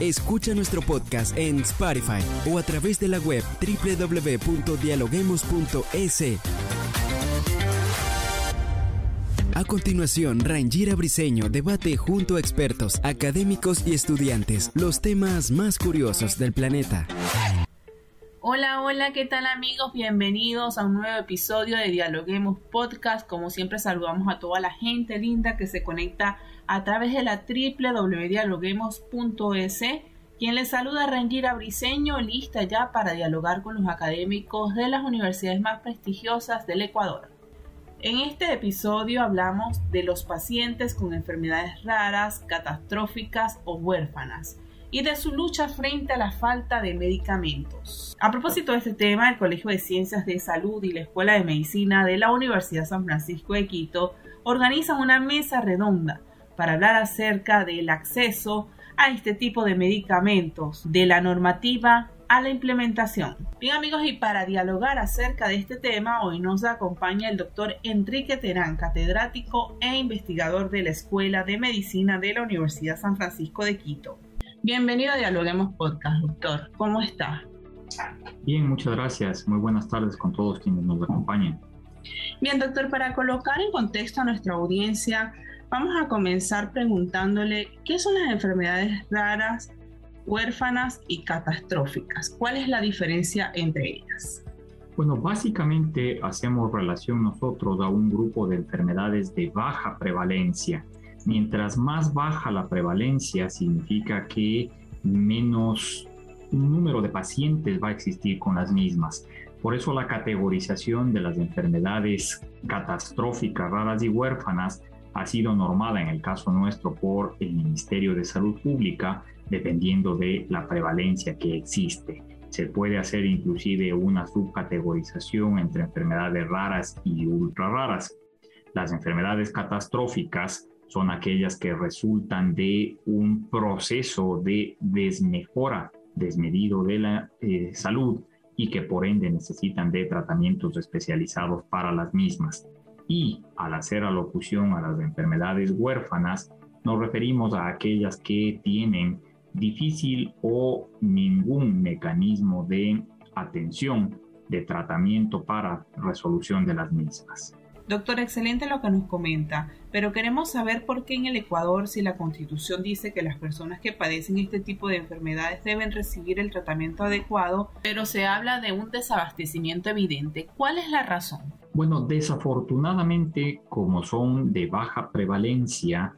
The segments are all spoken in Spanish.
Escucha nuestro podcast en Spotify o a través de la web www.dialoguemos.es. A continuación, Rangira Briseño debate junto a expertos, académicos y estudiantes los temas más curiosos del planeta. Hola, hola, ¿qué tal amigos? Bienvenidos a un nuevo episodio de Dialoguemos Podcast. Como siempre saludamos a toda la gente linda que se conecta a través de la www.dialoguemos.es. Quien les saluda Rangira Briseño, lista ya para dialogar con los académicos de las universidades más prestigiosas del Ecuador. En este episodio hablamos de los pacientes con enfermedades raras, catastróficas o huérfanas y de su lucha frente a la falta de medicamentos. A propósito de este tema, el Colegio de Ciencias de Salud y la Escuela de Medicina de la Universidad San Francisco de Quito organizan una mesa redonda para hablar acerca del acceso a este tipo de medicamentos, de la normativa a la implementación. Bien amigos, y para dialogar acerca de este tema, hoy nos acompaña el doctor Enrique Terán, catedrático e investigador de la Escuela de Medicina de la Universidad San Francisco de Quito. Bienvenido a Dialoguemos Podcast, doctor. ¿Cómo está? Bien, muchas gracias. Muy buenas tardes con todos quienes nos acompañan. Bien, doctor, para colocar en contexto a nuestra audiencia, vamos a comenzar preguntándole qué son las enfermedades raras huérfanas y catastróficas. ¿Cuál es la diferencia entre ellas? Bueno, básicamente hacemos relación nosotros a un grupo de enfermedades de baja prevalencia. Mientras más baja la prevalencia, significa que menos número de pacientes va a existir con las mismas. Por eso la categorización de las enfermedades catastróficas, raras y huérfanas ha sido normada en el caso nuestro por el Ministerio de Salud Pública dependiendo de la prevalencia que existe. Se puede hacer inclusive una subcategorización entre enfermedades raras y ultra raras. Las enfermedades catastróficas son aquellas que resultan de un proceso de desmejora desmedido de la eh, salud y que por ende necesitan de tratamientos especializados para las mismas. Y al hacer alocución a las enfermedades huérfanas, nos referimos a aquellas que tienen difícil o ningún mecanismo de atención, de tratamiento para resolución de las mismas. Doctor, excelente lo que nos comenta, pero queremos saber por qué en el Ecuador, si la Constitución dice que las personas que padecen este tipo de enfermedades deben recibir el tratamiento adecuado, pero se habla de un desabastecimiento evidente. ¿Cuál es la razón? Bueno, desafortunadamente, como son de baja prevalencia,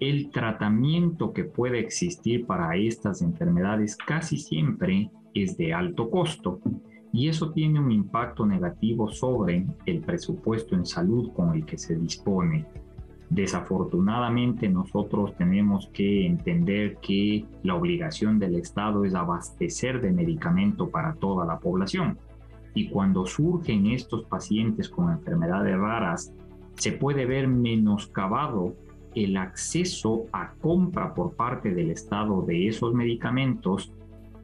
el tratamiento que puede existir para estas enfermedades casi siempre es de alto costo y eso tiene un impacto negativo sobre el presupuesto en salud con el que se dispone. Desafortunadamente nosotros tenemos que entender que la obligación del Estado es abastecer de medicamento para toda la población. Y cuando surgen estos pacientes con enfermedades raras, se puede ver menoscabado el acceso a compra por parte del Estado de esos medicamentos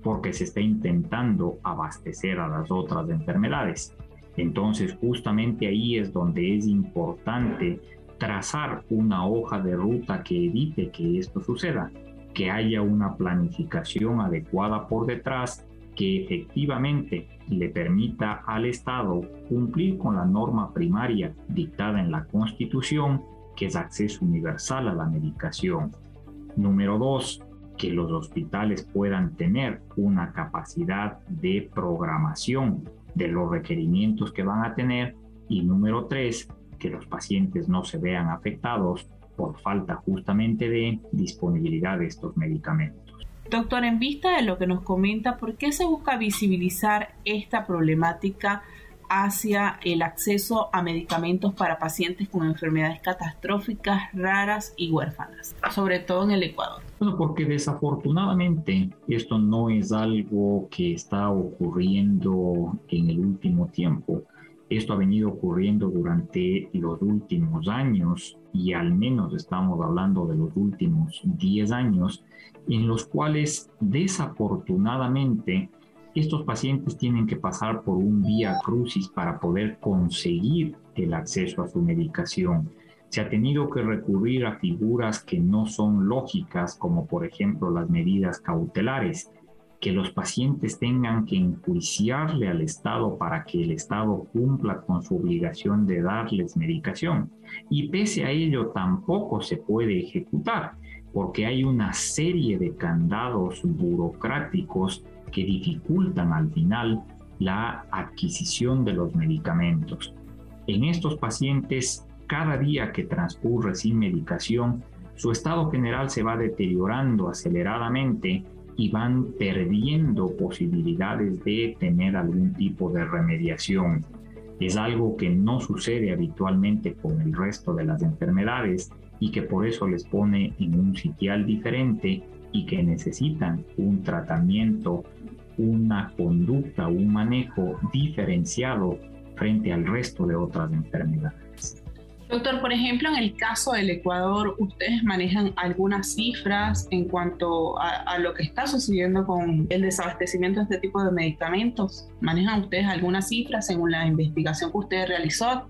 porque se está intentando abastecer a las otras enfermedades. Entonces, justamente ahí es donde es importante trazar una hoja de ruta que evite que esto suceda, que haya una planificación adecuada por detrás que efectivamente le permita al Estado cumplir con la norma primaria dictada en la Constitución que es acceso universal a la medicación. Número dos, que los hospitales puedan tener una capacidad de programación de los requerimientos que van a tener. Y número tres, que los pacientes no se vean afectados por falta justamente de disponibilidad de estos medicamentos. Doctor, en vista de lo que nos comenta, ¿por qué se busca visibilizar esta problemática hacia el acceso a medicamentos para pacientes con enfermedades catastróficas, raras y huérfanas, sobre todo en el Ecuador. Bueno, porque desafortunadamente esto no es algo que está ocurriendo en el último tiempo. Esto ha venido ocurriendo durante los últimos años y al menos estamos hablando de los últimos 10 años, en los cuales desafortunadamente estos pacientes tienen que pasar por un vía crucis para poder conseguir el acceso a su medicación. Se ha tenido que recurrir a figuras que no son lógicas, como por ejemplo las medidas cautelares, que los pacientes tengan que enjuiciarle al Estado para que el Estado cumpla con su obligación de darles medicación. Y pese a ello tampoco se puede ejecutar, porque hay una serie de candados burocráticos que dificultan al final la adquisición de los medicamentos. En estos pacientes, cada día que transcurre sin medicación, su estado general se va deteriorando aceleradamente y van perdiendo posibilidades de tener algún tipo de remediación. Es algo que no sucede habitualmente con el resto de las enfermedades y que por eso les pone en un sitial diferente y que necesitan un tratamiento, una conducta, un manejo diferenciado frente al resto de otras enfermedades. Doctor, por ejemplo, en el caso del Ecuador, ¿ustedes manejan algunas cifras en cuanto a, lo que está sucediendo con el desabastecimiento de este tipo de medicamentos? ¿Manejan ustedes algunas cifras según la investigación que usted realizó?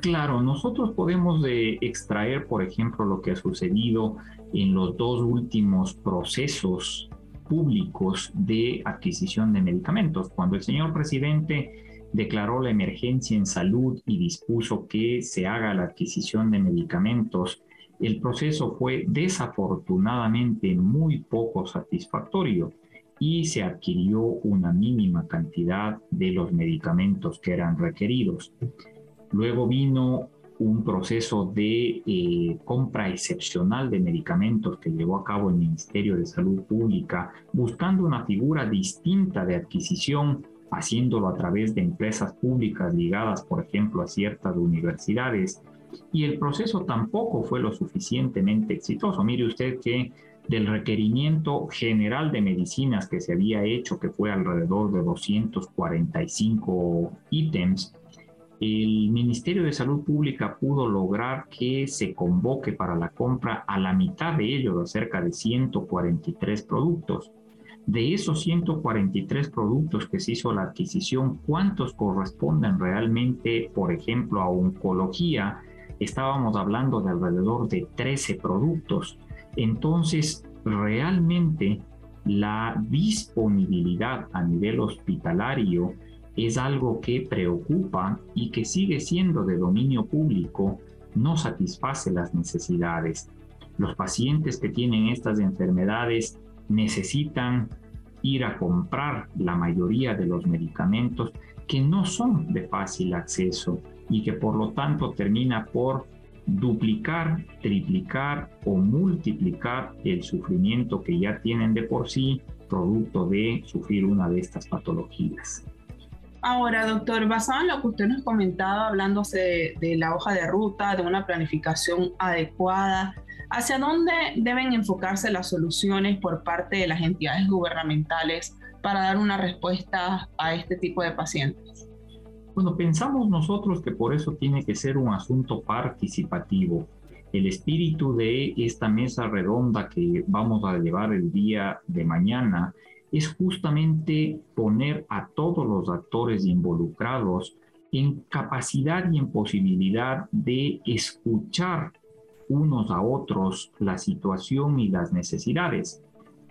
Claro, nosotros podemos de extraer, por ejemplo, lo que ha sucedido en los dos últimos procesos públicos de adquisición de medicamentos. Cuando el señor presidente declaró la emergencia en salud y dispuso que se haga la adquisición de medicamentos, el proceso fue desafortunadamente muy poco satisfactorio y se adquirió una mínima cantidad de los medicamentos que eran requeridos. Luego vino un proceso de eh, compra excepcional de medicamentos que llevó a cabo el Ministerio de Salud Pública, buscando una figura distinta de adquisición haciéndolo a través de empresas públicas ligadas, por ejemplo, a ciertas universidades. Y el proceso tampoco fue lo suficientemente exitoso. Mire usted que del requerimiento general de medicinas que se había hecho, que fue alrededor de 245 ítems, el Ministerio de Salud Pública pudo lograr que se convoque para la compra a la mitad de ellos, cerca de 143 productos. De esos 143 productos que se hizo la adquisición, ¿cuántos corresponden realmente, por ejemplo, a oncología? Estábamos hablando de alrededor de 13 productos. Entonces, realmente la disponibilidad a nivel hospitalario es algo que preocupa y que sigue siendo de dominio público, no satisface las necesidades. Los pacientes que tienen estas enfermedades necesitan ir a comprar la mayoría de los medicamentos que no son de fácil acceso y que por lo tanto termina por duplicar, triplicar o multiplicar el sufrimiento que ya tienen de por sí producto de sufrir una de estas patologías. Ahora, doctor, basado en lo que usted nos comentaba, hablándose de la hoja de ruta, de una planificación adecuada, ¿Hacia dónde deben enfocarse las soluciones por parte de las entidades gubernamentales para dar una respuesta a este tipo de pacientes? Bueno, pensamos nosotros que por eso tiene que ser un asunto participativo. El espíritu de esta mesa redonda que vamos a llevar el día de mañana es justamente poner a todos los actores involucrados en capacidad y en posibilidad de escuchar unos a otros la situación y las necesidades.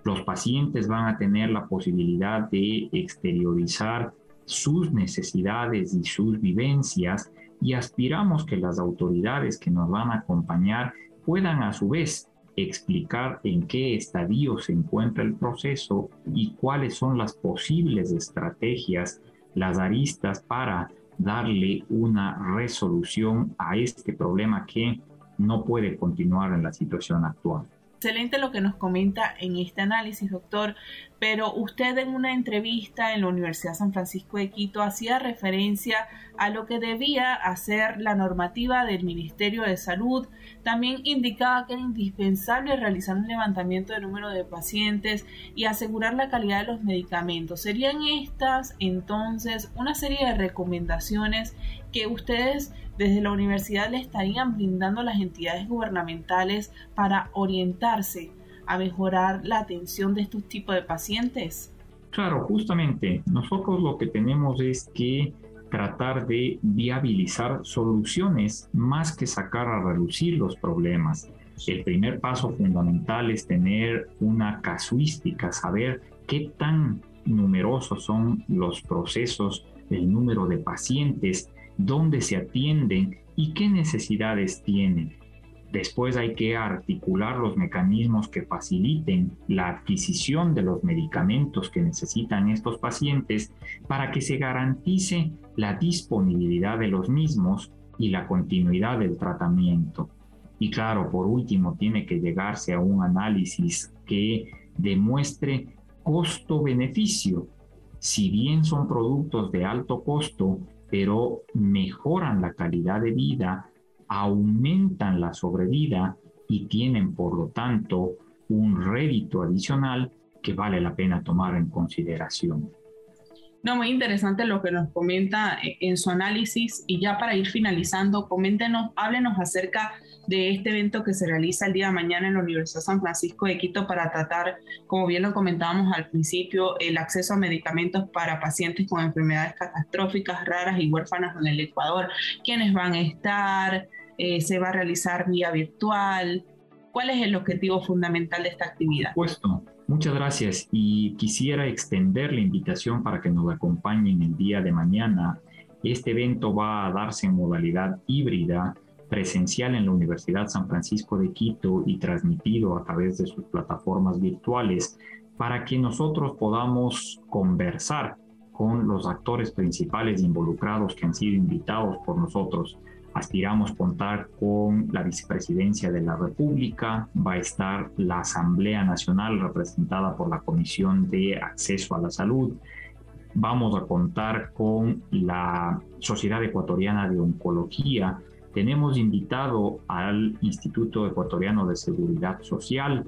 Los pacientes van a tener la posibilidad de exteriorizar sus necesidades y sus vivencias y aspiramos que las autoridades que nos van a acompañar puedan a su vez explicar en qué estadio se encuentra el proceso y cuáles son las posibles estrategias, las aristas para darle una resolución a este problema que no puede continuar en la situación actual. Excelente lo que nos comenta en este análisis, doctor, pero usted en una entrevista en la Universidad San Francisco de Quito hacía referencia a lo que debía hacer la normativa del Ministerio de Salud. También indicaba que era indispensable realizar un levantamiento de número de pacientes y asegurar la calidad de los medicamentos. ¿Serían estas entonces una serie de recomendaciones que ustedes desde la universidad le estarían brindando a las entidades gubernamentales para orientarse a mejorar la atención de estos tipos de pacientes? Claro, justamente nosotros lo que tenemos es que tratar de viabilizar soluciones más que sacar a reducir los problemas. El primer paso fundamental es tener una casuística, saber qué tan numerosos son los procesos, el número de pacientes dónde se atienden y qué necesidades tienen. Después hay que articular los mecanismos que faciliten la adquisición de los medicamentos que necesitan estos pacientes para que se garantice la disponibilidad de los mismos y la continuidad del tratamiento. Y claro, por último, tiene que llegarse a un análisis que demuestre costo-beneficio. Si bien son productos de alto costo, pero mejoran la calidad de vida, aumentan la sobrevida y tienen, por lo tanto, un rédito adicional que vale la pena tomar en consideración. No, muy interesante lo que nos comenta en su análisis y ya para ir finalizando, coméntenos, háblenos acerca de este evento que se realiza el día de mañana en la Universidad San Francisco de Quito para tratar, como bien lo comentábamos al principio, el acceso a medicamentos para pacientes con enfermedades catastróficas, raras y huérfanas en el Ecuador. ¿Quiénes van a estar? Eh, ¿Se va a realizar vía virtual? ¿Cuál es el objetivo fundamental de esta actividad? Puesto. Muchas gracias y quisiera extender la invitación para que nos acompañen el día de mañana. Este evento va a darse en modalidad híbrida, presencial en la Universidad San Francisco de Quito y transmitido a través de sus plataformas virtuales para que nosotros podamos conversar con los actores principales involucrados que han sido invitados por nosotros Aspiramos contar con la vicepresidencia de la República, va a estar la Asamblea Nacional representada por la Comisión de Acceso a la Salud, vamos a contar con la Sociedad Ecuatoriana de Oncología, tenemos invitado al Instituto Ecuatoriano de Seguridad Social,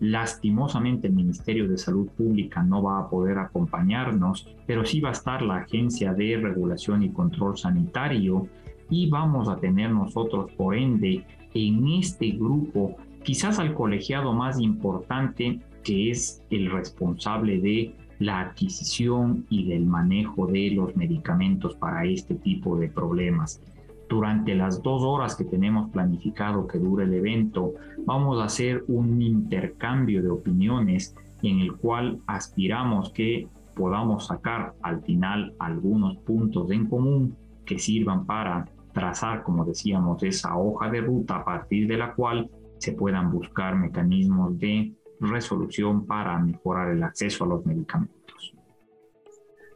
Lastimosamente el Ministerio de Salud Pública no va a poder acompañarnos, pero sí va a estar la Agencia de Regulación y Control Sanitario y vamos a tener nosotros, por ende, en este grupo, quizás al colegiado más importante, que es el responsable de la adquisición y del manejo de los medicamentos para este tipo de problemas. Durante las dos horas que tenemos planificado que dure el evento, vamos a hacer un intercambio de opiniones en el cual aspiramos que podamos sacar al final algunos puntos en común que sirvan para trazar, como decíamos, esa hoja de ruta a partir de la cual se puedan buscar mecanismos de resolución para mejorar el acceso a los medicamentos.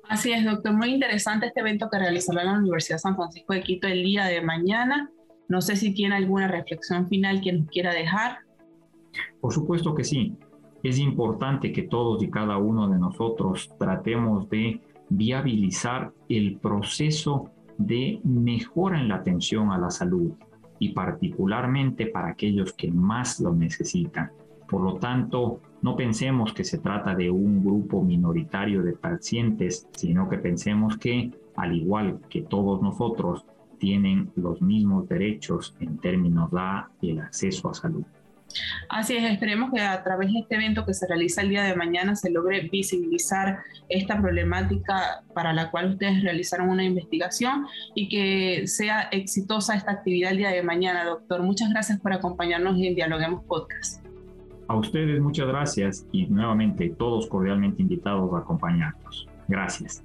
Así es, doctor. Muy interesante este evento que realizará la Universidad San Francisco de Quito el día de mañana. No sé si tiene alguna reflexión final que nos quiera dejar. Por supuesto que sí. Es importante que todos y cada uno de nosotros tratemos de viabilizar el proceso de mejora en la atención a la salud y particularmente para aquellos que más lo necesitan. Por lo tanto, no pensemos que se trata de un grupo minoritario de pacientes, sino que pensemos que, al igual que todos nosotros, tienen los mismos derechos en términos de acceso a salud. Así es, esperemos que a través de este evento que se realiza el día de mañana se logre visibilizar esta problemática para la cual ustedes realizaron una investigación y que sea exitosa esta actividad el día de mañana, doctor. Muchas gracias por acompañarnos en Dialoguemos Podcast. A ustedes muchas gracias y nuevamente todos cordialmente invitados a acompañarnos. Gracias.